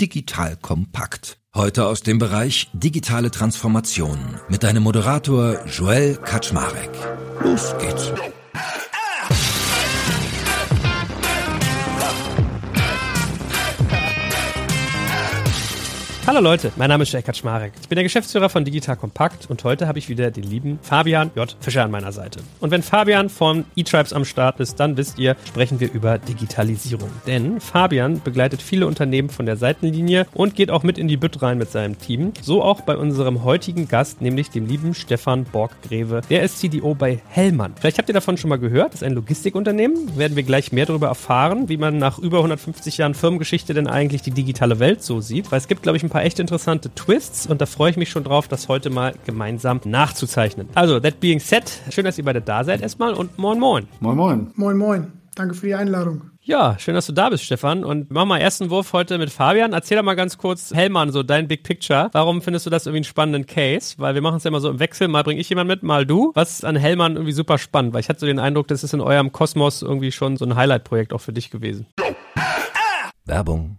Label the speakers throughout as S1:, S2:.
S1: Digital Kompakt. Heute aus dem Bereich digitale Transformation mit deinem Moderator Joel Kaczmarek. Los geht's.
S2: Hallo Leute, mein Name ist Jake Kaczmarek. Ich bin der Geschäftsführer von Digital Compact und heute habe ich wieder den lieben Fabian J. Fischer an meiner Seite. Und wenn Fabian von eTribes am Start ist, dann wisst ihr, sprechen wir über Digitalisierung. Denn Fabian begleitet viele Unternehmen von der Seitenlinie und geht auch mit in die Bütt rein mit seinem Team. So auch bei unserem heutigen Gast, nämlich dem lieben Stefan Borg-Greve. Der ist CDO bei Hellmann. Vielleicht habt ihr davon schon mal gehört. Das ist ein Logistikunternehmen. Werden wir gleich mehr darüber erfahren, wie man nach über 150 Jahren Firmengeschichte denn eigentlich die digitale Welt so sieht. Weil es gibt, glaube ich, ein paar echt interessante Twists und da freue ich mich schon drauf, das heute mal gemeinsam nachzuzeichnen. Also, that being said, schön, dass ihr beide da seid erstmal und moin moin.
S3: Moin moin.
S4: Moin moin. Danke für die Einladung.
S2: Ja, schön, dass du da bist, Stefan. Und machen wir ersten Wurf heute mit Fabian. Erzähl doch mal ganz kurz, Hellmann, so dein Big Picture. Warum findest du das irgendwie einen spannenden Case? Weil wir machen es ja immer so im Wechsel. Mal bringe ich jemand mit, mal du. Was ist an Hellmann irgendwie super spannend? Weil ich hatte so den Eindruck, das ist in eurem Kosmos irgendwie schon so ein Highlight-Projekt auch für dich gewesen.
S1: Werbung.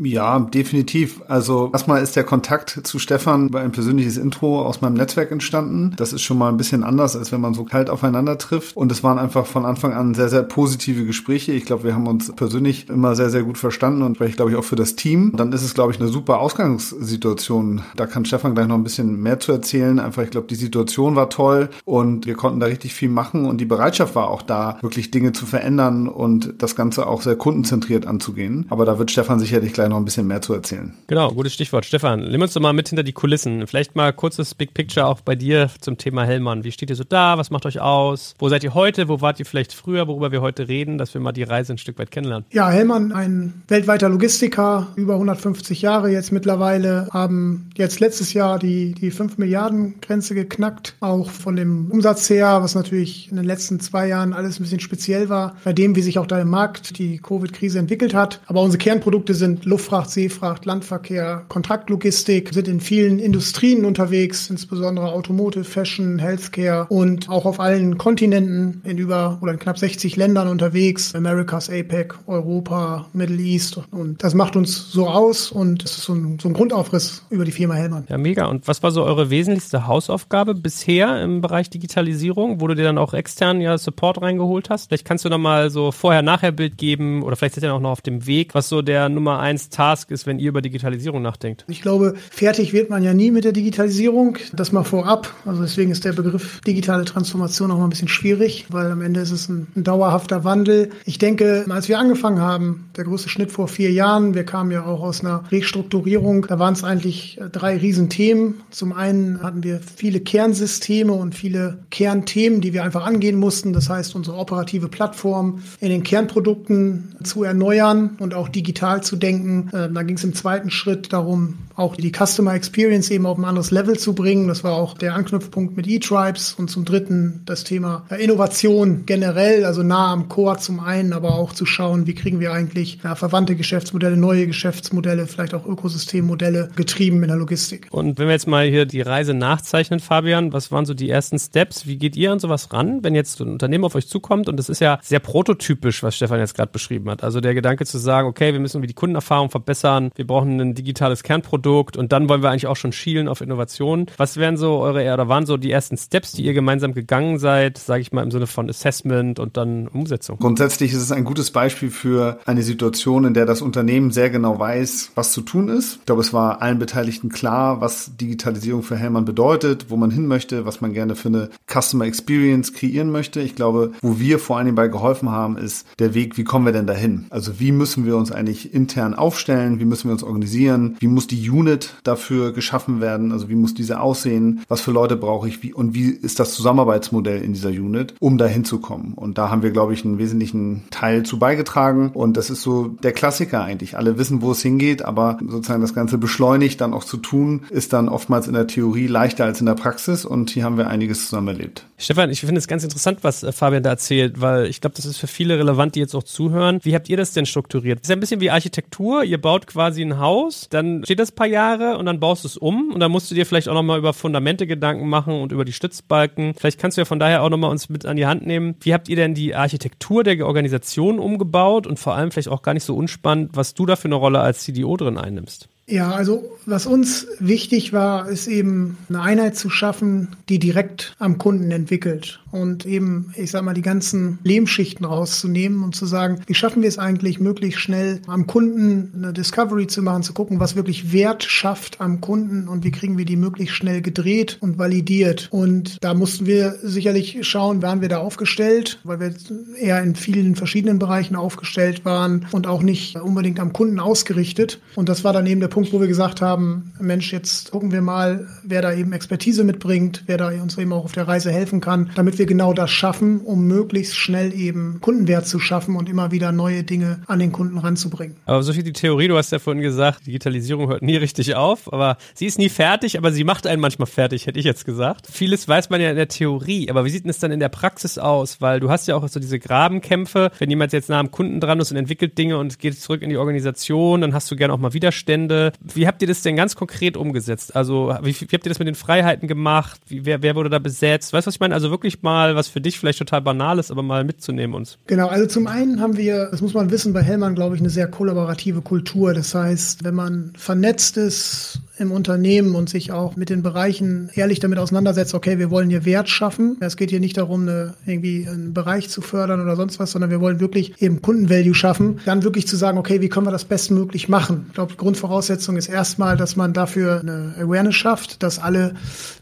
S3: Ja, definitiv. Also erstmal ist der Kontakt zu Stefan bei ein persönliches Intro aus meinem Netzwerk entstanden. Das ist schon mal ein bisschen anders, als wenn man so kalt aufeinander trifft. Und es waren einfach von Anfang an sehr, sehr positive Gespräche. Ich glaube, wir haben uns persönlich immer sehr, sehr gut verstanden und spreche, glaube ich, auch für das Team. Dann ist es, glaube ich, eine super Ausgangssituation. Da kann Stefan gleich noch ein bisschen mehr zu erzählen. Einfach, ich glaube, die Situation war toll und wir konnten da richtig viel machen und die Bereitschaft war auch da, wirklich Dinge zu verändern und das Ganze auch sehr kundenzentriert anzugehen. Aber da wird Stefan sicherlich gleich noch ein bisschen mehr zu erzählen.
S2: Genau, gutes Stichwort. Stefan, nimm uns doch mal mit hinter die Kulissen. Vielleicht mal kurzes Big Picture auch bei dir zum Thema Hellmann. Wie steht ihr so da? Was macht euch aus? Wo seid ihr heute? Wo wart ihr vielleicht früher, worüber wir heute reden, dass wir mal die Reise ein Stück weit kennenlernen?
S4: Ja, Hellmann, ein weltweiter Logistiker, über 150 Jahre jetzt mittlerweile, haben jetzt letztes Jahr die, die 5 Milliarden Grenze geknackt. Auch von dem Umsatz her, was natürlich in den letzten zwei Jahren alles ein bisschen speziell war, bei dem, wie sich auch da im Markt die Covid-Krise entwickelt hat. Aber unsere Kernprodukte sind Luftfracht, Seefracht, Landverkehr, Kontraktlogistik, sind in vielen Industrien unterwegs, insbesondere Automotive, Fashion, Healthcare und auch auf allen Kontinenten in über oder in knapp 60 Ländern unterwegs. Americas, APEC, Europa, Middle East und das macht uns so aus und es ist so ein, so ein Grundaufriss über die Firma Hellmann.
S2: Ja, mega. Und was war so eure wesentlichste Hausaufgabe bisher im Bereich Digitalisierung, wo du dir dann auch extern ja Support reingeholt hast? Vielleicht kannst du noch mal so Vorher-Nachher-Bild geben oder vielleicht seid ihr auch noch auf dem Weg, was so der Nummer eins Task ist, wenn ihr über Digitalisierung nachdenkt?
S4: Ich glaube, fertig wird man ja nie mit der Digitalisierung. Das mal vorab. Also deswegen ist der Begriff digitale Transformation auch mal ein bisschen schwierig, weil am Ende ist es ein, ein dauerhafter Wandel. Ich denke, als wir angefangen haben, der größte Schnitt vor vier Jahren, wir kamen ja auch aus einer Restrukturierung, da waren es eigentlich drei Riesenthemen. Zum einen hatten wir viele Kernsysteme und viele Kernthemen, die wir einfach angehen mussten. Das heißt, unsere operative Plattform in den Kernprodukten zu erneuern und auch digital zu denken. Äh, da ging es im zweiten Schritt darum, auch die Customer Experience eben auf ein anderes Level zu bringen. Das war auch der Anknüpfpunkt mit eTribes und zum dritten das Thema Innovation generell, also nah am Core zum einen, aber auch zu schauen, wie kriegen wir eigentlich ja, verwandte Geschäftsmodelle, neue Geschäftsmodelle, vielleicht auch Ökosystemmodelle getrieben in der Logistik.
S2: Und wenn wir jetzt mal hier die Reise nachzeichnen, Fabian, was waren so die ersten Steps? Wie geht ihr an sowas ran, wenn jetzt ein Unternehmen auf euch zukommt? Und das ist ja sehr prototypisch, was Stefan jetzt gerade beschrieben hat. Also der Gedanke zu sagen, okay, wir müssen irgendwie die Kundenerfahrung Kundenerfahrung verbessern, wir brauchen ein digitales Kernprodukt und dann wollen wir eigentlich auch schon schielen auf Innovationen. Was wären so eure, oder waren so die ersten Steps, die ihr gemeinsam gegangen seid, sage ich mal im Sinne von Assessment und dann Umsetzung?
S3: Grundsätzlich ist es ein gutes Beispiel für eine Situation, in der das Unternehmen sehr genau weiß, was zu tun ist. Ich glaube, es war allen Beteiligten klar, was Digitalisierung für Hellmann bedeutet, wo man hin möchte, was man gerne für eine Customer Experience kreieren möchte. Ich glaube, wo wir vor allem bei geholfen haben, ist der Weg, wie kommen wir denn dahin? Also wie müssen wir uns eigentlich intern aufstellen? Wie müssen wir uns organisieren? Wie muss die Unit dafür geschaffen werden? Also wie muss diese aussehen? Was für Leute brauche ich? Wie, und wie ist das Zusammenarbeitsmodell in dieser Unit, um dahin zu kommen? Und da haben wir, glaube ich, einen wesentlichen Teil zu beigetragen. Und das ist so der Klassiker eigentlich. Alle wissen, wo es hingeht, aber sozusagen das Ganze beschleunigt dann auch zu tun, ist dann oftmals in der Theorie leichter als in der Praxis. Und hier haben wir einiges zusammen erlebt.
S2: Stefan, ich finde es ganz interessant, was äh, Fabian da erzählt, weil ich glaube, das ist für viele relevant, die jetzt auch zuhören. Wie habt ihr das denn strukturiert? Das ist ein bisschen wie Architektur. Ihr baut quasi ein Haus, dann steht das ein paar Jahre und dann baust du es um und dann musst du dir vielleicht auch nochmal über Fundamente Gedanken machen und über die Stützbalken. Vielleicht kannst du ja von daher auch nochmal uns mit an die Hand nehmen. Wie habt ihr denn die Architektur der Organisation umgebaut und vor allem vielleicht auch gar nicht so unspannend, was du da für eine Rolle als CDO drin einnimmst?
S4: Ja, also was uns wichtig war, ist eben eine Einheit zu schaffen, die direkt am Kunden entwickelt und eben, ich sag mal, die ganzen Lehmschichten rauszunehmen und zu sagen, wie schaffen wir es eigentlich, möglichst schnell am Kunden eine Discovery zu machen, zu gucken, was wirklich Wert schafft am Kunden und wie kriegen wir die möglichst schnell gedreht und validiert. Und da mussten wir sicherlich schauen, waren wir da aufgestellt, weil wir eher in vielen verschiedenen Bereichen aufgestellt waren und auch nicht unbedingt am Kunden ausgerichtet. Und das war dann eben der Punkt, Punkt, wo wir gesagt haben, Mensch, jetzt gucken wir mal, wer da eben Expertise mitbringt, wer da uns eben auch auf der Reise helfen kann, damit wir genau das schaffen, um möglichst schnell eben Kundenwert zu schaffen und immer wieder neue Dinge an den Kunden ranzubringen.
S2: Aber so viel die Theorie, du hast ja vorhin gesagt, Digitalisierung hört nie richtig auf, aber sie ist nie fertig, aber sie macht einen manchmal fertig, hätte ich jetzt gesagt. Vieles weiß man ja in der Theorie, aber wie sieht denn es dann in der Praxis aus? Weil du hast ja auch so diese Grabenkämpfe, wenn jemand jetzt nah am Kunden dran ist und entwickelt Dinge und geht zurück in die Organisation, dann hast du gerne auch mal Widerstände wie habt ihr das denn ganz konkret umgesetzt? Also, wie, wie habt ihr das mit den Freiheiten gemacht? Wie, wer, wer wurde da besetzt? Weißt du, was ich meine? Also wirklich mal, was für dich vielleicht total banal ist, aber mal mitzunehmen uns.
S4: Genau, also zum einen haben wir, das muss man wissen, bei Hellmann, glaube ich, eine sehr kollaborative Kultur. Das heißt, wenn man vernetzt ist, im Unternehmen und sich auch mit den Bereichen ehrlich damit auseinandersetzt, okay, wir wollen hier Wert schaffen. Es geht hier nicht darum, eine, irgendwie einen Bereich zu fördern oder sonst was, sondern wir wollen wirklich eben Kundenvalue schaffen. Dann wirklich zu sagen, okay, wie können wir das bestmöglich machen? Ich glaube, Grundvoraussetzung ist erstmal, dass man dafür eine Awareness schafft, dass alle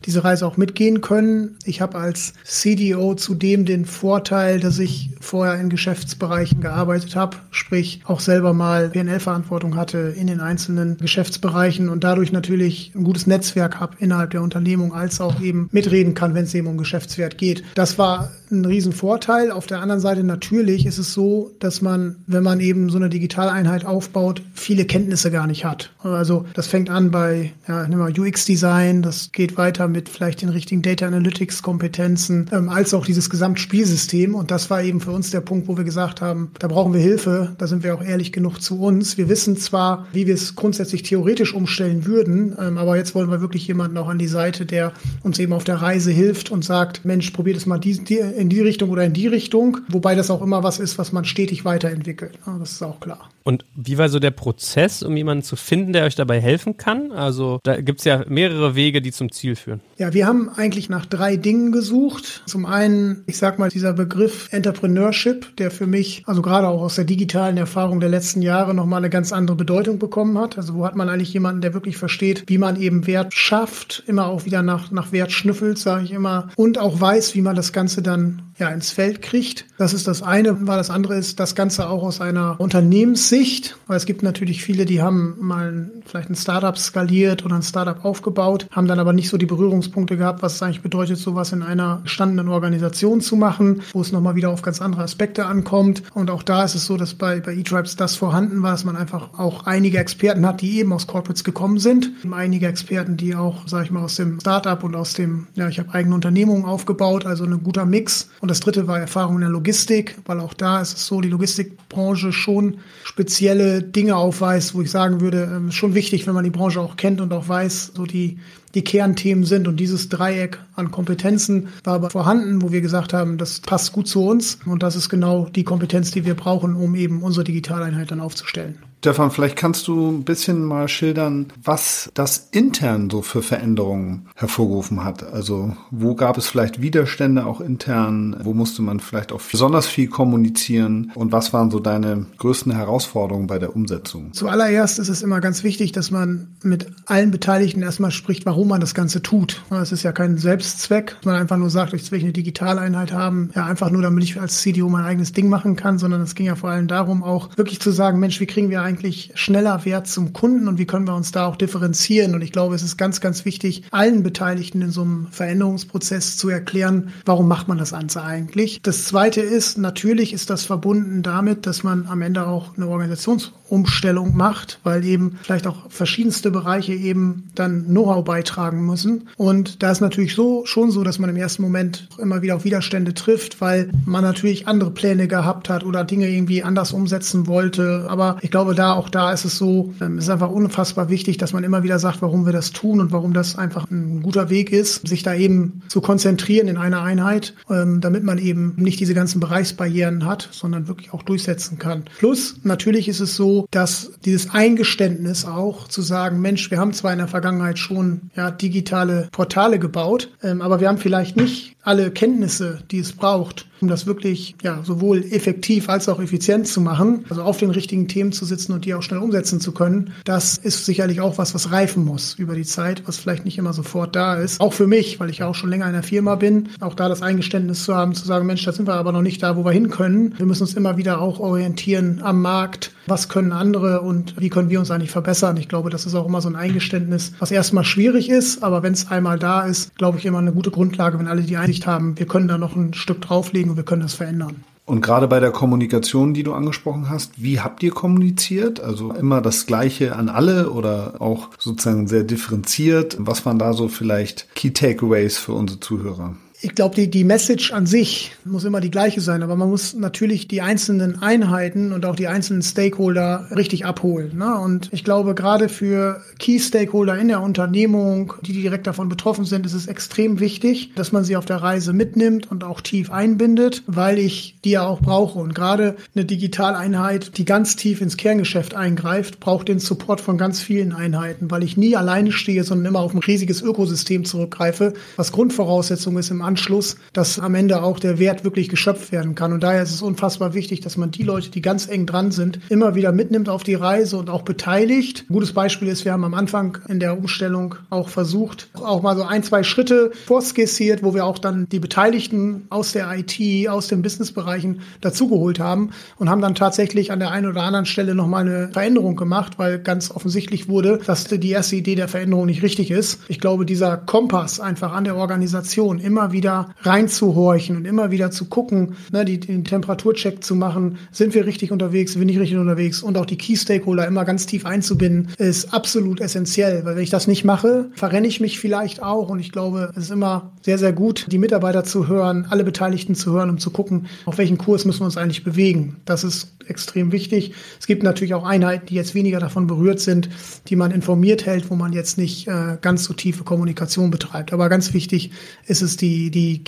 S4: diese Reise auch mitgehen können. Ich habe als CDO zudem den Vorteil, dass ich vorher in Geschäftsbereichen gearbeitet habe, sprich auch selber mal PNL-Verantwortung hatte in den einzelnen Geschäftsbereichen und dadurch natürlich natürlich ein gutes Netzwerk habe innerhalb der Unternehmung, als auch eben mitreden kann, wenn es eben um Geschäftswert geht. Das war ein Riesenvorteil. Auf der anderen Seite natürlich ist es so, dass man, wenn man eben so eine Digitaleinheit aufbaut, viele Kenntnisse gar nicht hat. Also das fängt an bei ja, UX-Design, das geht weiter mit vielleicht den richtigen Data Analytics-Kompetenzen, ähm, als auch dieses Gesamtspielsystem. Und das war eben für uns der Punkt, wo wir gesagt haben, da brauchen wir Hilfe. Da sind wir auch ehrlich genug zu uns. Wir wissen zwar, wie wir es grundsätzlich theoretisch umstellen würden, ähm, aber jetzt wollen wir wirklich jemanden auch an die Seite, der uns eben auf der Reise hilft und sagt, Mensch, probiert es mal die, die, in die Richtung oder in die Richtung. Wobei das auch immer was ist, was man stetig weiterentwickelt. Ja, das ist auch klar.
S2: Und wie war so der Prozess, um jemanden zu finden, der euch dabei helfen kann? Also da gibt es ja mehrere Wege, die zum Ziel führen.
S4: Ja, wir haben eigentlich nach drei Dingen gesucht. Zum einen, ich sag mal, dieser Begriff Entrepreneurship, der für mich, also gerade auch aus der digitalen Erfahrung der letzten Jahre, nochmal eine ganz andere Bedeutung bekommen hat. Also wo hat man eigentlich jemanden, der wirklich versteht, wie man eben Wert schafft, immer auch wieder nach, nach Wert schnüffelt, sage ich immer, und auch weiß, wie man das Ganze dann Dankeschön ja ins Feld kriegt. Das ist das eine, weil das andere ist das Ganze auch aus einer Unternehmenssicht, weil es gibt natürlich viele, die haben mal vielleicht ein Startup skaliert oder ein Startup aufgebaut, haben dann aber nicht so die Berührungspunkte gehabt, was es eigentlich bedeutet, sowas in einer gestandenen Organisation zu machen, wo es nochmal wieder auf ganz andere Aspekte ankommt. Und auch da ist es so, dass bei, bei eTribes das vorhanden war, dass man einfach auch einige Experten hat, die eben aus Corporates gekommen sind. Einige Experten, die auch, sage ich mal, aus dem Startup und aus dem, ja, ich habe eigene Unternehmungen aufgebaut, also ein guter Mix. Und das dritte war Erfahrung in der Logistik, weil auch da ist es so, die Logistikbranche schon spezielle Dinge aufweist, wo ich sagen würde, ähm, schon wichtig, wenn man die Branche auch kennt und auch weiß, so die, die Kernthemen sind. Und dieses Dreieck an Kompetenzen war aber vorhanden, wo wir gesagt haben, das passt gut zu uns. Und das ist genau die Kompetenz, die wir brauchen, um eben unsere Digitaleinheit dann aufzustellen.
S3: Stefan, vielleicht kannst du ein bisschen mal schildern, was das intern so für Veränderungen hervorgerufen hat. Also wo gab es vielleicht Widerstände auch intern? Wo musste man vielleicht auch besonders viel kommunizieren? Und was waren so deine größten Herausforderungen bei der Umsetzung?
S4: Zuallererst ist es immer ganz wichtig, dass man mit allen Beteiligten erstmal spricht, warum man das Ganze tut. Es ist ja kein Selbstzweck, dass man einfach nur sagt, ich will eine Digitaleinheit haben, ja einfach nur, damit ich als CDO mein eigenes Ding machen kann, sondern es ging ja vor allem darum, auch wirklich zu sagen, Mensch, wie kriegen wir eigentlich eigentlich schneller Wert zum Kunden und wie können wir uns da auch differenzieren? Und ich glaube, es ist ganz, ganz wichtig, allen Beteiligten in so einem Veränderungsprozess zu erklären, warum macht man das Ganze eigentlich. Das Zweite ist, natürlich ist das verbunden damit, dass man am Ende auch eine Organisationsumstellung macht, weil eben vielleicht auch verschiedenste Bereiche eben dann Know-how beitragen müssen. Und da ist natürlich so schon so, dass man im ersten Moment immer wieder auf Widerstände trifft, weil man natürlich andere Pläne gehabt hat oder Dinge irgendwie anders umsetzen wollte. Aber ich glaube, da auch da ist es so, ähm, es ist einfach unfassbar wichtig, dass man immer wieder sagt, warum wir das tun und warum das einfach ein guter Weg ist, sich da eben zu konzentrieren in einer Einheit, ähm, damit man eben nicht diese ganzen Bereichsbarrieren hat, sondern wirklich auch durchsetzen kann. Plus, natürlich ist es so, dass dieses Eingeständnis auch zu sagen, Mensch, wir haben zwar in der Vergangenheit schon ja, digitale Portale gebaut, ähm, aber wir haben vielleicht nicht alle Kenntnisse, die es braucht, um das wirklich ja sowohl effektiv als auch effizient zu machen, also auf den richtigen Themen zu sitzen und die auch schnell umsetzen zu können, das ist sicherlich auch was, was reifen muss über die Zeit, was vielleicht nicht immer sofort da ist. Auch für mich, weil ich ja auch schon länger in der Firma bin, auch da das Eingeständnis zu haben, zu sagen, Mensch, da sind wir aber noch nicht da, wo wir hin können. Wir müssen uns immer wieder auch orientieren am Markt. Was können andere und wie können wir uns eigentlich verbessern? Ich glaube, das ist auch immer so ein Eingeständnis, was erstmal schwierig ist, aber wenn es einmal da ist, glaube ich immer eine gute Grundlage, wenn alle die Einsicht haben, wir können da noch ein Stück drauflegen und wir können das verändern.
S3: Und gerade bei der Kommunikation, die du angesprochen hast, wie habt ihr kommuniziert? Also immer das Gleiche an alle oder auch sozusagen sehr differenziert? Was waren da so vielleicht Key Takeaways für unsere Zuhörer?
S4: Ich glaube, die, die Message an sich muss immer die gleiche sein, aber man muss natürlich die einzelnen Einheiten und auch die einzelnen Stakeholder richtig abholen. Ne? Und ich glaube, gerade für Key Stakeholder in der Unternehmung, die direkt davon betroffen sind, ist es extrem wichtig, dass man sie auf der Reise mitnimmt und auch tief einbindet, weil ich die ja auch brauche. Und gerade eine Digitaleinheit, die ganz tief ins Kerngeschäft eingreift, braucht den Support von ganz vielen Einheiten, weil ich nie alleine stehe, sondern immer auf ein riesiges Ökosystem zurückgreife, was Grundvoraussetzung ist im Anschluss, dass am Ende auch der Wert wirklich geschöpft werden kann. Und daher ist es unfassbar wichtig, dass man die Leute, die ganz eng dran sind, immer wieder mitnimmt auf die Reise und auch beteiligt. Ein gutes Beispiel ist, wir haben am Anfang in der Umstellung auch versucht, auch mal so ein, zwei Schritte vorskizziert, wo wir auch dann die Beteiligten aus der IT, aus den Businessbereichen dazugeholt haben und haben dann tatsächlich an der einen oder anderen Stelle nochmal eine Veränderung gemacht, weil ganz offensichtlich wurde, dass die erste Idee der Veränderung nicht richtig ist. Ich glaube, dieser Kompass einfach an der Organisation immer wieder wieder reinzuhorchen und immer wieder zu gucken, ne, die, den Temperaturcheck zu machen, sind wir richtig unterwegs, sind wir nicht richtig unterwegs und auch die Key Stakeholder immer ganz tief einzubinden, ist absolut essentiell, weil wenn ich das nicht mache, verrenne ich mich vielleicht auch und ich glaube, es ist immer sehr, sehr gut, die Mitarbeiter zu hören, alle Beteiligten zu hören, um zu gucken, auf welchen Kurs müssen wir uns eigentlich bewegen. Das ist extrem wichtig. Es gibt natürlich auch Einheiten, die jetzt weniger davon berührt sind, die man informiert hält, wo man jetzt nicht äh, ganz so tiefe Kommunikation betreibt. Aber ganz wichtig ist es die die,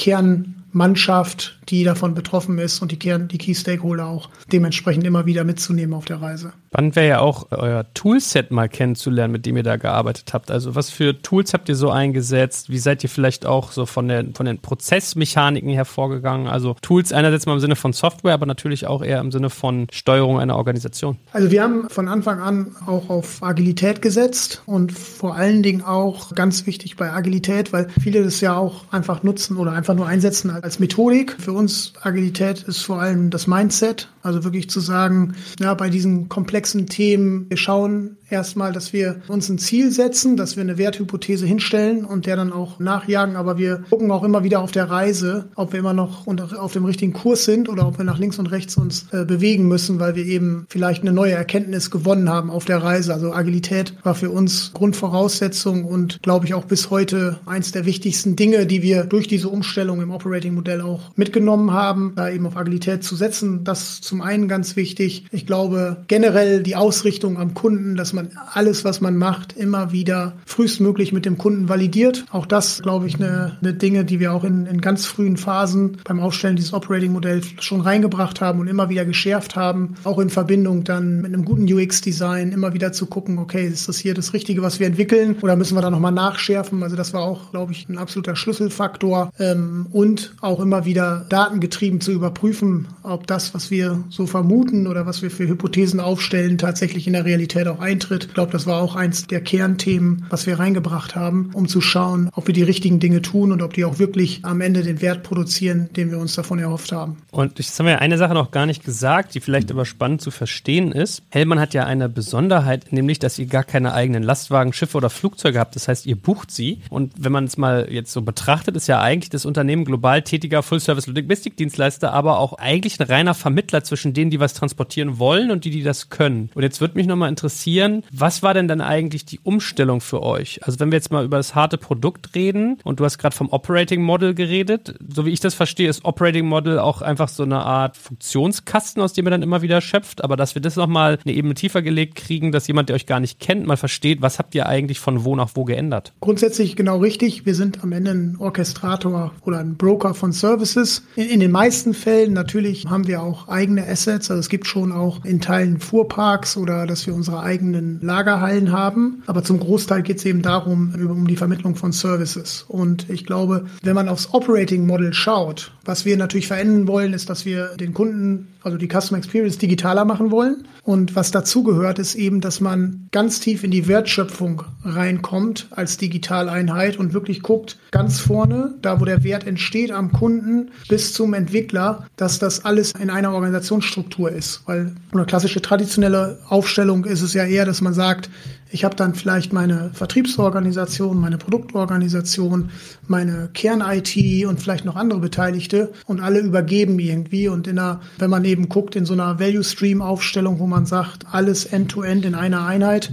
S4: Kernmannschaft, die davon betroffen ist und die, Kern, die Key Stakeholder auch dementsprechend immer wieder mitzunehmen auf der Reise.
S2: Spannend wäre ja auch, euer Toolset mal kennenzulernen, mit dem ihr da gearbeitet habt. Also was für Tools habt ihr so eingesetzt? Wie seid ihr vielleicht auch so von, der, von den Prozessmechaniken hervorgegangen? Also Tools einerseits mal im Sinne von Software, aber natürlich auch eher im Sinne von Steuerung einer Organisation.
S4: Also wir haben von Anfang an auch auf Agilität gesetzt und vor allen Dingen auch ganz wichtig bei Agilität, weil viele das ja auch einfach nutzen oder einfach nur einsetzen als Methodik. Für uns Agilität ist vor allem das Mindset, also wirklich zu sagen, ja, bei diesen komplexen Themen, wir schauen erstmal, dass wir uns ein Ziel setzen, dass wir eine Werthypothese hinstellen und der dann auch nachjagen. Aber wir gucken auch immer wieder auf der Reise, ob wir immer noch auf dem richtigen Kurs sind oder ob wir nach links und rechts uns äh, bewegen müssen, weil wir eben vielleicht eine neue Erkenntnis gewonnen haben auf der Reise. Also Agilität war für uns Grundvoraussetzung und glaube ich auch bis heute eins der wichtigsten Dinge, die wir durch diese Umstellung im Operating Operating-Modell auch mitgenommen haben, da eben auf Agilität zu setzen. Das zum einen ganz wichtig. Ich glaube generell die Ausrichtung am Kunden, dass man alles, was man macht, immer wieder frühestmöglich mit dem Kunden validiert. Auch das, glaube ich, eine, eine Dinge, die wir auch in, in ganz frühen Phasen beim Aufstellen dieses Operating-Modells schon reingebracht haben und immer wieder geschärft haben. Auch in Verbindung dann mit einem guten UX-Design immer wieder zu gucken, okay, ist das hier das Richtige, was wir entwickeln oder müssen wir da nochmal nachschärfen? Also das war auch, glaube ich, ein absoluter Schlüsselfaktor. Ähm, und auch immer wieder datengetrieben zu überprüfen, ob das, was wir so vermuten oder was wir für Hypothesen aufstellen, tatsächlich in der Realität auch eintritt. Ich glaube, das war auch eins der Kernthemen, was wir reingebracht haben, um zu schauen, ob wir die richtigen Dinge tun und ob die auch wirklich am Ende den Wert produzieren, den wir uns davon erhofft haben.
S2: Und jetzt haben wir eine Sache noch gar nicht gesagt, die vielleicht aber spannend zu verstehen ist. Hellmann hat ja eine Besonderheit, nämlich, dass ihr gar keine eigenen Lastwagen, Schiffe oder Flugzeuge habt. Das heißt, ihr bucht sie. Und wenn man es mal jetzt so betrachtet, ist ja eigentlich das Unternehmen global tätiger Full-Service-Logistikdienstleister, aber auch eigentlich ein reiner Vermittler zwischen denen, die was transportieren wollen und die, die das können. Und jetzt würde mich nochmal interessieren, was war denn dann eigentlich die Umstellung für euch? Also wenn wir jetzt mal über das harte Produkt reden und du hast gerade vom Operating Model geredet, so wie ich das verstehe, ist Operating Model auch einfach so eine Art Funktionskasten, aus dem ihr dann immer wieder schöpft, aber dass wir das nochmal eine Ebene tiefer gelegt kriegen, dass jemand, der euch gar nicht kennt, mal versteht, was habt ihr eigentlich von wo nach wo geändert?
S4: Grundsätzlich genau richtig. Wir sind am Ende ein Orchestrator oder ein Broker von Services. In, in den meisten Fällen natürlich haben wir auch eigene Assets. Also es gibt schon auch in Teilen Fuhrparks oder dass wir unsere eigenen Lagerhallen haben. Aber zum Großteil geht es eben darum, um die Vermittlung von Services. Und ich glaube, wenn man aufs Operating Model schaut, was wir natürlich verändern wollen, ist, dass wir den Kunden, also die Customer Experience digitaler machen wollen. Und was dazu gehört, ist eben, dass man ganz tief in die Wertschöpfung reinkommt als Digitaleinheit und wirklich guckt, ganz vorne, da wo der Wert entsteht am Kunden bis zum Entwickler, dass das alles in einer Organisationsstruktur ist. Weil eine klassische traditionelle Aufstellung ist es ja eher, dass man sagt, ich habe dann vielleicht meine Vertriebsorganisation, meine Produktorganisation, meine Kern-IT und vielleicht noch andere Beteiligte und alle übergeben irgendwie. Und in einer, wenn man eben guckt, in so einer Value-Stream-Aufstellung, wo man sagt, alles end-to-end -End in einer Einheit,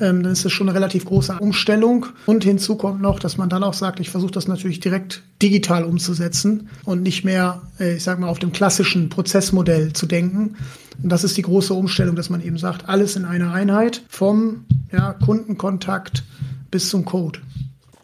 S4: ähm, dann ist das schon eine relativ große Umstellung. Und hinzu kommt noch, dass man dann auch sagt, ich versuche das natürlich direkt digital umzusetzen und nicht mehr, äh, ich sage mal, auf dem klassischen Prozessmodell zu denken. Und das ist die große Umstellung, dass man eben sagt, alles in einer Einheit vom ja, Kundenkontakt bis zum Code.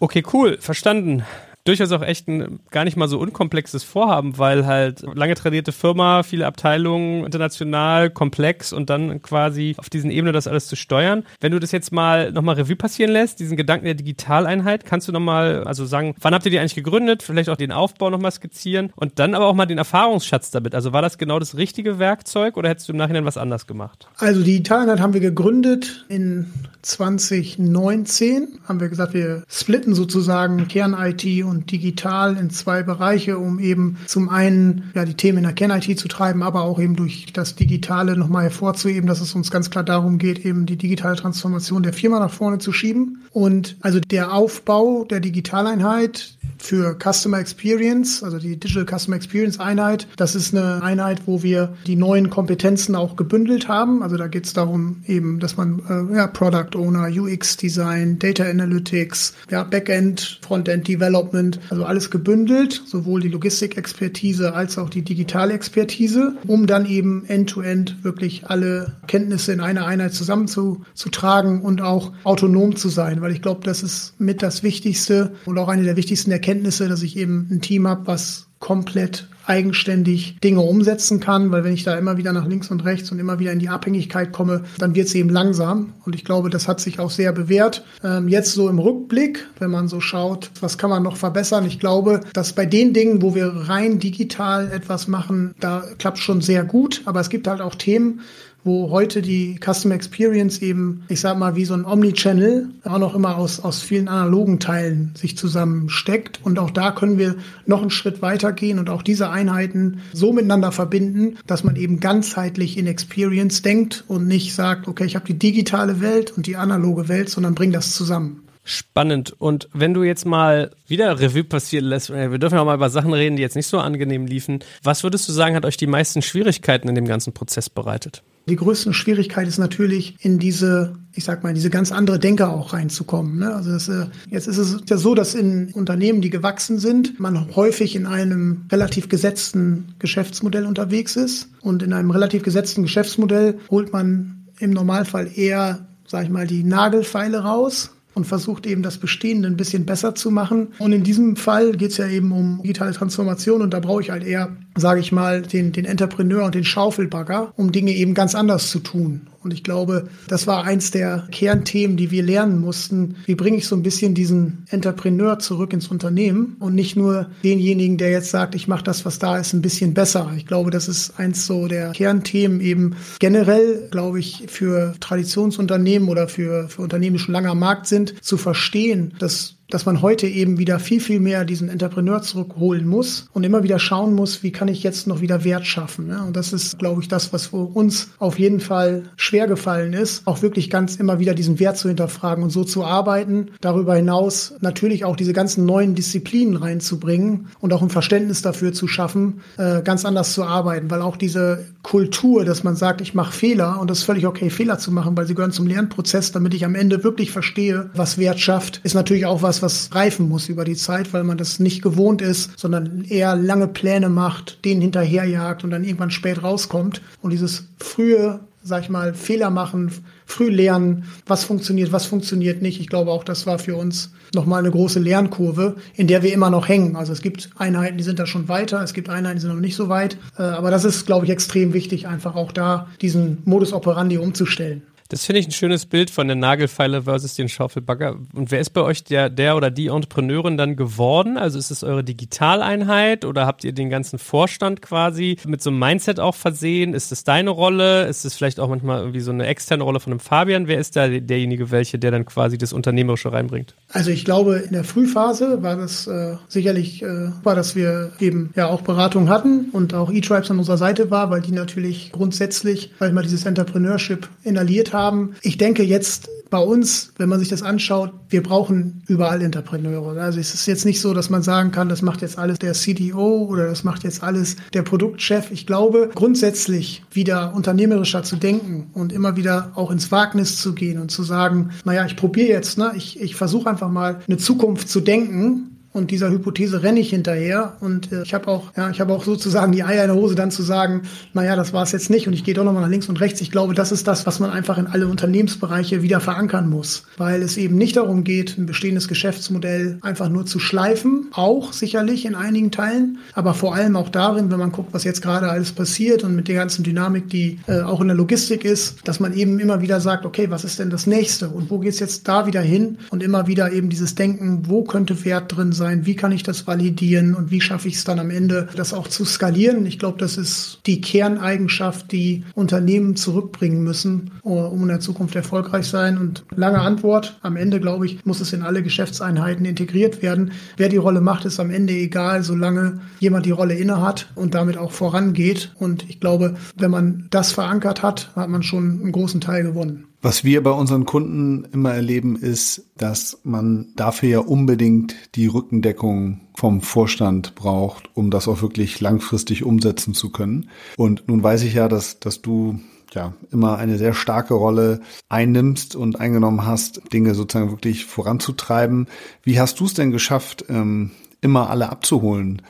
S2: Okay, cool, verstanden durchaus auch echt ein gar nicht mal so unkomplexes Vorhaben, weil halt lange tradierte Firma, viele Abteilungen, international, komplex und dann quasi auf diesen Ebene das alles zu steuern. Wenn du das jetzt mal nochmal Revue passieren lässt, diesen Gedanken der Digitaleinheit, kannst du nochmal, also sagen, wann habt ihr die eigentlich gegründet? Vielleicht auch den Aufbau nochmal skizzieren und dann aber auch mal den Erfahrungsschatz damit. Also war das genau das richtige Werkzeug oder hättest du im Nachhinein was anders gemacht?
S4: Also Digitaleinheit haben wir gegründet in 2019. Haben wir gesagt, wir splitten sozusagen Kern-IT und und digital in zwei Bereiche, um eben zum einen ja die Themen in der Kern-IT zu treiben, aber auch eben durch das Digitale nochmal hervorzuheben, dass es uns ganz klar darum geht, eben die digitale Transformation der Firma nach vorne zu schieben. Und also der Aufbau der Digitaleinheit für Customer Experience, also die Digital Customer Experience Einheit. Das ist eine Einheit, wo wir die neuen Kompetenzen auch gebündelt haben. Also da geht es darum eben, dass man äh, ja, Product Owner, UX Design, Data Analytics, ja, Backend, Frontend Development, also alles gebündelt, sowohl die Logistikexpertise als auch die digitale Expertise, um dann eben end-to-end -end wirklich alle Kenntnisse in einer Einheit zusammenzutragen und auch autonom zu sein, weil ich glaube, das ist mit das Wichtigste und auch eine der wichtigsten Erkenntnisse, dass ich eben ein Team habe, was komplett eigenständig Dinge umsetzen kann, weil wenn ich da immer wieder nach links und rechts und immer wieder in die Abhängigkeit komme, dann wird es eben langsam. Und ich glaube, das hat sich auch sehr bewährt. Ähm, jetzt so im Rückblick, wenn man so schaut, was kann man noch verbessern? Ich glaube, dass bei den Dingen, wo wir rein digital etwas machen, da klappt schon sehr gut. Aber es gibt halt auch Themen, wo heute die Customer Experience eben, ich sag mal, wie so ein Omnichannel auch noch immer aus, aus vielen analogen Teilen sich zusammensteckt. Und auch da können wir noch einen Schritt weiter gehen und auch diese Einheiten so miteinander verbinden, dass man eben ganzheitlich in Experience denkt und nicht sagt, okay, ich habe die digitale Welt und die analoge Welt, sondern bring das zusammen.
S2: Spannend. Und wenn du jetzt mal wieder Revue passieren lässt, äh, wir dürfen ja mal über Sachen reden, die jetzt nicht so angenehm liefen. Was würdest du sagen, hat euch die meisten Schwierigkeiten in dem ganzen Prozess bereitet?
S4: Die größte Schwierigkeit ist natürlich in diese, ich sag mal, diese ganz andere Denker auch reinzukommen. Ne? Also das, äh, jetzt ist es ja so, dass in Unternehmen, die gewachsen sind, man häufig in einem relativ gesetzten Geschäftsmodell unterwegs ist. Und in einem relativ gesetzten Geschäftsmodell holt man im Normalfall eher, sag ich mal, die Nagelfeile raus und versucht eben das Bestehende ein bisschen besser zu machen. Und in diesem Fall geht es ja eben um digitale Transformation und da brauche ich halt eher, sage ich mal, den, den Entrepreneur und den Schaufelbagger, um Dinge eben ganz anders zu tun. Und ich glaube, das war eins der Kernthemen, die wir lernen mussten. Wie bringe ich so ein bisschen diesen Entrepreneur zurück ins Unternehmen und nicht nur denjenigen, der jetzt sagt, ich mache das, was da ist, ein bisschen besser. Ich glaube, das ist eins so der Kernthemen eben generell, glaube ich, für Traditionsunternehmen oder für, für Unternehmen, die schon lange am Markt sind, zu verstehen, dass dass man heute eben wieder viel, viel mehr diesen Entrepreneur zurückholen muss und immer wieder schauen muss, wie kann ich jetzt noch wieder Wert schaffen. Ja? Und das ist, glaube ich, das, was uns auf jeden Fall schwer gefallen ist, auch wirklich ganz immer wieder diesen Wert zu hinterfragen und so zu arbeiten. Darüber hinaus natürlich auch diese ganzen neuen Disziplinen reinzubringen und auch ein Verständnis dafür zu schaffen, äh, ganz anders zu arbeiten, weil auch diese Kultur, dass man sagt, ich mache Fehler und das ist völlig okay, Fehler zu machen, weil sie gehören zum Lernprozess, damit ich am Ende wirklich verstehe, was Wert schafft, ist natürlich auch was, was reifen muss über die Zeit, weil man das nicht gewohnt ist, sondern eher lange Pläne macht, denen hinterherjagt und dann irgendwann spät rauskommt. Und dieses frühe, sag ich mal, Fehler machen, früh lernen, was funktioniert, was funktioniert nicht. Ich glaube auch, das war für uns nochmal eine große Lernkurve, in der wir immer noch hängen. Also es gibt Einheiten, die sind da schon weiter, es gibt Einheiten, die sind noch nicht so weit. Äh, aber das ist, glaube ich, extrem wichtig, einfach auch da diesen Modus operandi umzustellen.
S2: Das finde ich ein schönes Bild von der Nagelfeile versus den Schaufelbagger. Und wer ist bei euch der, der oder die Entrepreneurin dann geworden? Also ist es eure Digitaleinheit oder habt ihr den ganzen Vorstand quasi mit so einem Mindset auch versehen? Ist es deine Rolle? Ist es vielleicht auch manchmal irgendwie so eine externe Rolle von einem Fabian? Wer ist da derjenige, welche, der dann quasi das Unternehmerische reinbringt?
S4: Also ich glaube, in der Frühphase war das äh, sicherlich, äh, war, dass wir eben ja auch Beratung hatten und auch E-Tribes an unserer Seite war, weil die natürlich grundsätzlich, weil mal dieses Entrepreneurship inhaliert haben haben. Ich denke jetzt bei uns, wenn man sich das anschaut, wir brauchen überall Entrepreneure. Also es ist jetzt nicht so, dass man sagen kann, das macht jetzt alles der CDO oder das macht jetzt alles der Produktchef. Ich glaube, grundsätzlich wieder unternehmerischer zu denken und immer wieder auch ins Wagnis zu gehen und zu sagen, naja, ich probiere jetzt, ne, ich, ich versuche einfach mal eine Zukunft zu denken und dieser Hypothese renne ich hinterher. Und äh, ich habe auch, ja, ich habe auch sozusagen die Eier in der Hose, dann zu sagen, naja, das war es jetzt nicht und ich gehe doch nochmal nach links und rechts. Ich glaube, das ist das, was man einfach in alle Unternehmensbereiche wieder verankern muss. Weil es eben nicht darum geht, ein bestehendes Geschäftsmodell einfach nur zu schleifen, auch sicherlich in einigen Teilen, aber vor allem auch darin, wenn man guckt, was jetzt gerade alles passiert und mit der ganzen Dynamik, die äh, auch in der Logistik ist, dass man eben immer wieder sagt, okay, was ist denn das nächste und wo geht's jetzt da wieder hin und immer wieder eben dieses Denken, wo könnte Wert drin sein, sein, wie kann ich das validieren und wie schaffe ich es dann am Ende, das auch zu skalieren. Ich glaube, das ist die Kerneigenschaft, die Unternehmen zurückbringen müssen, um in der Zukunft erfolgreich sein. Und lange Antwort, am Ende, glaube ich, muss es in alle Geschäftseinheiten integriert werden. Wer die Rolle macht, ist am Ende egal, solange jemand die Rolle innehat und damit auch vorangeht. Und ich glaube, wenn man das verankert hat, hat man schon einen großen Teil gewonnen.
S3: Was wir bei unseren Kunden immer erleben, ist, dass man dafür ja unbedingt die Rückendeckung vom Vorstand braucht, um das auch wirklich langfristig umsetzen zu können. Und nun weiß ich ja, dass, dass du ja immer eine sehr starke Rolle einnimmst und eingenommen hast, Dinge sozusagen wirklich voranzutreiben. Wie hast du es denn geschafft, ähm, immer alle abzuholen,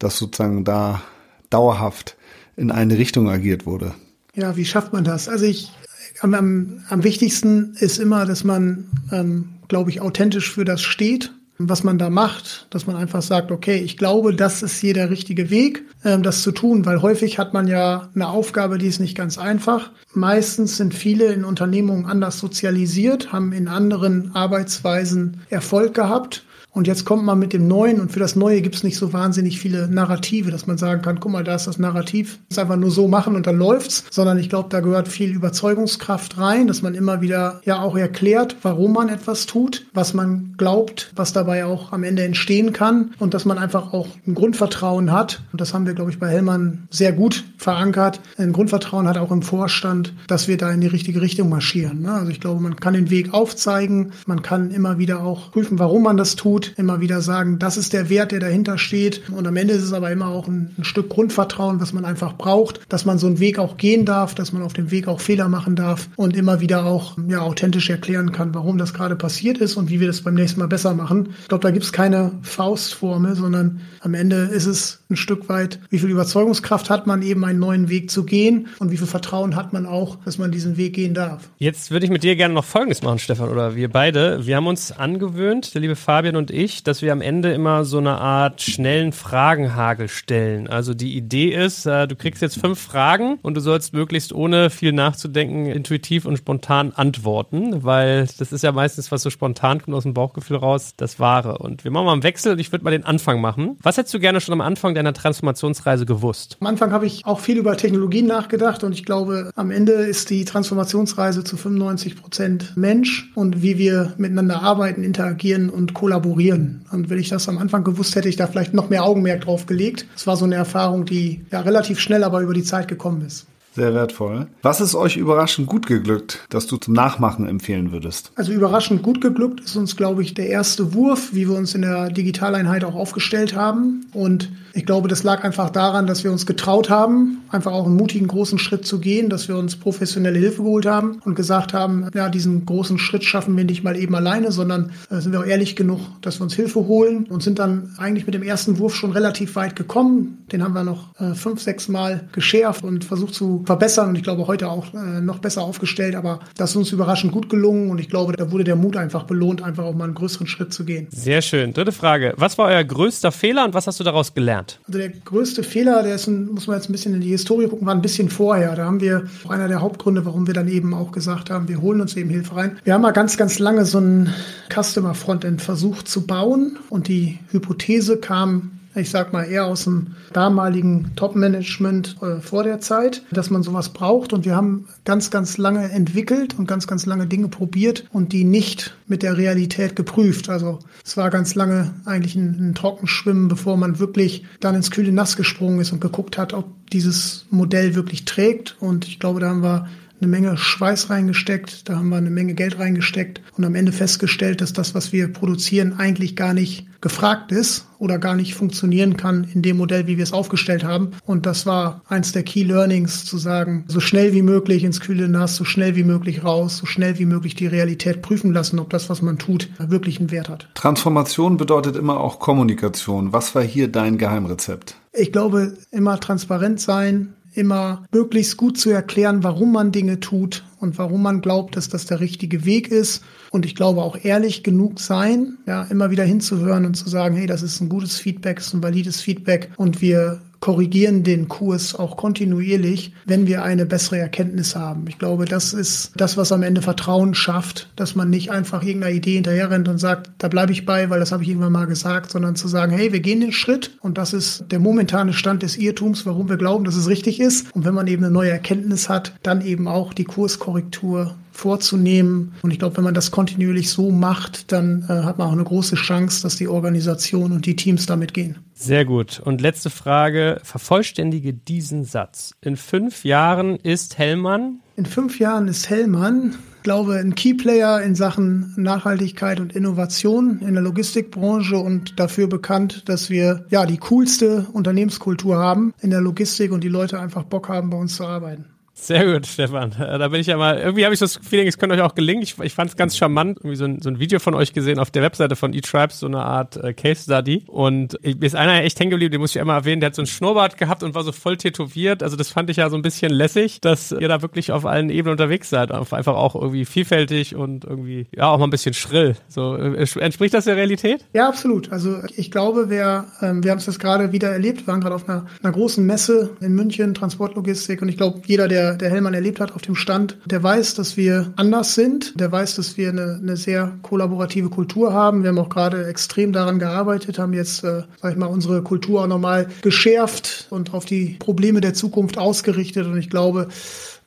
S3: dass sozusagen da dauerhaft in eine Richtung agiert wurde?
S4: Ja, wie schafft man das? Also ich am, am, am wichtigsten ist immer, dass man, ähm, glaube ich, authentisch für das steht, was man da macht, dass man einfach sagt, okay, ich glaube, das ist hier der richtige Weg, ähm, das zu tun, weil häufig hat man ja eine Aufgabe, die ist nicht ganz einfach. Meistens sind viele in Unternehmungen anders sozialisiert, haben in anderen Arbeitsweisen Erfolg gehabt und jetzt kommt man mit dem Neuen und für das Neue gibt es nicht so wahnsinnig viele Narrative, dass man sagen kann, guck mal, da ist das Narrativ, das einfach nur so machen und dann läuft's, sondern ich glaube, da gehört viel Überzeugungskraft rein, dass man immer wieder ja auch erklärt, warum man etwas tut, was man glaubt, was dabei auch am Ende entstehen kann und dass man einfach auch ein Grundvertrauen hat. Und das haben wir, glaube ich, bei Hellmann sehr gut verankert. Ein Grundvertrauen hat auch im Vorstand, dass wir da in die richtige Richtung marschieren. Ne? Also ich glaube, man kann den Weg aufzeigen, man kann immer wieder auch prüfen, warum man das tut immer wieder sagen, das ist der Wert, der dahinter steht. Und am Ende ist es aber immer auch ein, ein Stück Grundvertrauen, was man einfach braucht, dass man so einen Weg auch gehen darf, dass man auf dem Weg auch Fehler machen darf und immer wieder auch ja, authentisch erklären kann, warum das gerade passiert ist und wie wir das beim nächsten Mal besser machen. Ich glaube, da gibt es keine Faustformel, sondern am Ende ist es ein Stück weit, wie viel Überzeugungskraft hat man eben einen neuen Weg zu gehen und wie viel Vertrauen hat man auch, dass man diesen Weg gehen darf.
S2: Jetzt würde ich mit dir gerne noch Folgendes machen, Stefan, oder wir beide. Wir haben uns angewöhnt, der liebe Fabian und ich, dass wir am Ende immer so eine Art schnellen Fragenhagel stellen. Also die Idee ist, äh, du kriegst jetzt fünf Fragen und du sollst möglichst ohne viel nachzudenken intuitiv und spontan antworten, weil das ist ja meistens, was so spontan kommt aus dem Bauchgefühl raus, das Wahre. Und wir machen mal einen Wechsel und ich würde mal den Anfang machen. Was hättest du gerne schon am Anfang deiner Transformationsreise gewusst?
S4: Am Anfang habe ich auch viel über Technologien nachgedacht und ich glaube, am Ende ist die Transformationsreise zu 95 Prozent Mensch und wie wir miteinander arbeiten, interagieren und kollaborieren. Und wenn ich das am Anfang gewusst hätte, ich da vielleicht noch mehr Augenmerk drauf gelegt. Es war so eine Erfahrung, die ja relativ schnell aber über die Zeit gekommen ist.
S3: Sehr wertvoll. Was ist euch überraschend gut geglückt, dass du zum Nachmachen empfehlen würdest?
S4: Also überraschend gut geglückt ist uns, glaube ich, der erste Wurf, wie wir uns in der Digitaleinheit auch aufgestellt haben. Und ich glaube, das lag einfach daran, dass wir uns getraut haben, einfach auch einen mutigen großen Schritt zu gehen, dass wir uns professionelle Hilfe geholt haben und gesagt haben, ja, diesen großen Schritt schaffen wir nicht mal eben alleine, sondern äh, sind wir auch ehrlich genug, dass wir uns Hilfe holen und sind dann eigentlich mit dem ersten Wurf schon relativ weit gekommen. Den haben wir noch äh, fünf, sechs Mal geschärft und versucht zu verbessern und ich glaube heute auch äh, noch besser aufgestellt, aber das ist uns überraschend gut gelungen und ich glaube, da wurde der Mut einfach belohnt, einfach auch mal einen größeren Schritt zu gehen.
S2: Sehr schön. Dritte Frage. Was war euer größter Fehler und was hast du daraus
S4: gelernt? Also der größte Fehler, der ist, ein, muss man jetzt ein bisschen in die Historie gucken, war ein bisschen vorher. Da haben wir auch einer der Hauptgründe, warum wir dann eben auch gesagt haben, wir holen uns eben Hilfe rein. Wir haben mal ganz, ganz lange so ein Customer Frontend versucht zu bauen und die Hypothese kam ich sag mal eher aus dem damaligen Top-Management äh, vor der Zeit, dass man sowas braucht. Und wir haben ganz, ganz lange entwickelt und ganz, ganz lange Dinge probiert und die nicht mit der Realität geprüft. Also es war ganz lange eigentlich ein, ein Trockenschwimmen, bevor man wirklich dann ins kühle Nass gesprungen ist und geguckt hat, ob dieses Modell wirklich trägt. Und ich glaube, da haben wir eine Menge Schweiß reingesteckt, da haben wir eine Menge Geld reingesteckt und am Ende festgestellt, dass das, was wir produzieren, eigentlich gar nicht gefragt ist oder gar nicht funktionieren kann in dem Modell, wie wir es aufgestellt haben. Und das war eins der Key Learnings, zu sagen, so schnell wie möglich ins kühle Nass, so schnell wie möglich raus, so schnell wie möglich die Realität prüfen lassen, ob das, was man tut, wirklich einen Wert hat.
S3: Transformation bedeutet immer auch Kommunikation. Was war hier dein Geheimrezept?
S4: Ich glaube, immer transparent sein, immer möglichst gut zu erklären, warum man Dinge tut und warum man glaubt, dass das der richtige Weg ist. Und ich glaube auch ehrlich genug sein, ja, immer wieder hinzuhören und zu sagen, hey, das ist ein gutes Feedback, ist ein valides Feedback und wir korrigieren den Kurs auch kontinuierlich, wenn wir eine bessere Erkenntnis haben. Ich glaube, das ist das, was am Ende Vertrauen schafft, dass man nicht einfach irgendeiner Idee hinterherrennt und sagt, da bleibe ich bei, weil das habe ich irgendwann mal gesagt, sondern zu sagen, hey, wir gehen den Schritt und das ist der momentane Stand des Irrtums, warum wir glauben, dass es richtig ist. Und wenn man eben eine neue Erkenntnis hat, dann eben auch die Kurskorrektur vorzunehmen. Und ich glaube, wenn man das kontinuierlich so macht, dann äh, hat man auch eine große Chance, dass die Organisation und die Teams damit gehen.
S2: Sehr gut. Und letzte Frage. Vervollständige diesen Satz. In fünf Jahren ist Hellmann?
S4: In fünf Jahren ist Hellmann, glaube ein Keyplayer in Sachen Nachhaltigkeit und Innovation in der Logistikbranche und dafür bekannt, dass wir ja die coolste Unternehmenskultur haben in der Logistik und die Leute einfach Bock haben, bei uns zu arbeiten.
S2: Sehr gut, Stefan. Äh, da bin ich ja mal, irgendwie habe ich das Feeling, es könnte euch auch gelingen. Ich, ich fand es ganz charmant, irgendwie so ein, so ein Video von euch gesehen auf der Webseite von eTribes, so eine Art äh, Case Study. Und ich, mir ist einer echt hängen geblieben, den muss ich immer erwähnen, der hat so einen Schnurrbart gehabt und war so voll tätowiert. Also das fand ich ja so ein bisschen lässig, dass ihr da wirklich auf allen Ebenen unterwegs seid. Einfach auch irgendwie vielfältig und irgendwie, ja, auch mal ein bisschen schrill. So, äh, entspricht das der Realität?
S4: Ja, absolut. Also ich glaube, wir, ähm, wir haben es das gerade wieder erlebt, wir waren gerade auf einer, einer großen Messe in München, Transportlogistik und ich glaube, jeder, der der, Hellmann erlebt hat auf dem Stand, der weiß, dass wir anders sind. Der weiß, dass wir eine, eine sehr kollaborative Kultur haben. Wir haben auch gerade extrem daran gearbeitet, haben jetzt, äh, sag ich mal, unsere Kultur auch nochmal geschärft und auf die Probleme der Zukunft ausgerichtet. Und ich glaube,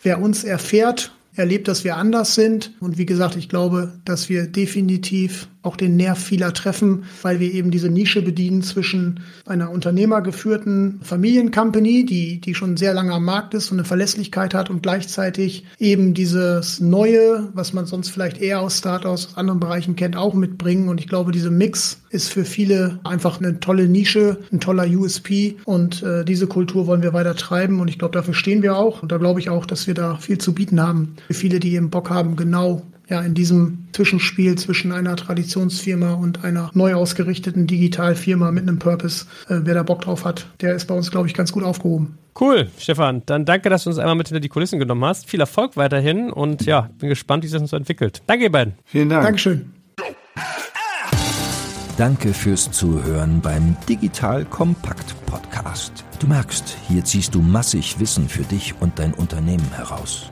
S4: wer uns erfährt, erlebt, dass wir anders sind. Und wie gesagt, ich glaube, dass wir definitiv auch den Nerv vieler treffen, weil wir eben diese Nische bedienen zwischen einer unternehmergeführten Familiencompany, die, die schon sehr lange am Markt ist und eine Verlässlichkeit hat und gleichzeitig eben dieses Neue, was man sonst vielleicht eher aus Startups aus anderen Bereichen kennt, auch mitbringen. Und ich glaube, diese Mix ist für viele einfach eine tolle Nische, ein toller USP und äh, diese Kultur wollen wir weiter treiben und ich glaube, dafür stehen wir auch und da glaube ich auch, dass wir da viel zu bieten haben. Für viele, die eben Bock haben, genau ja, in diesem Zwischenspiel zwischen einer Traditionsfirma und einer neu ausgerichteten Digitalfirma mit einem Purpose, äh, wer da Bock drauf hat, der ist bei uns, glaube ich, ganz gut aufgehoben.
S5: Cool, Stefan. Dann danke, dass du uns einmal mit hinter die Kulissen genommen hast. Viel Erfolg weiterhin und ja, bin gespannt, wie sich das so entwickelt. Danke, ihr beiden.
S3: Vielen Dank.
S4: Dankeschön.
S1: Danke fürs Zuhören beim Digital Kompakt Podcast. Du merkst, hier ziehst du massig Wissen für dich und dein Unternehmen heraus.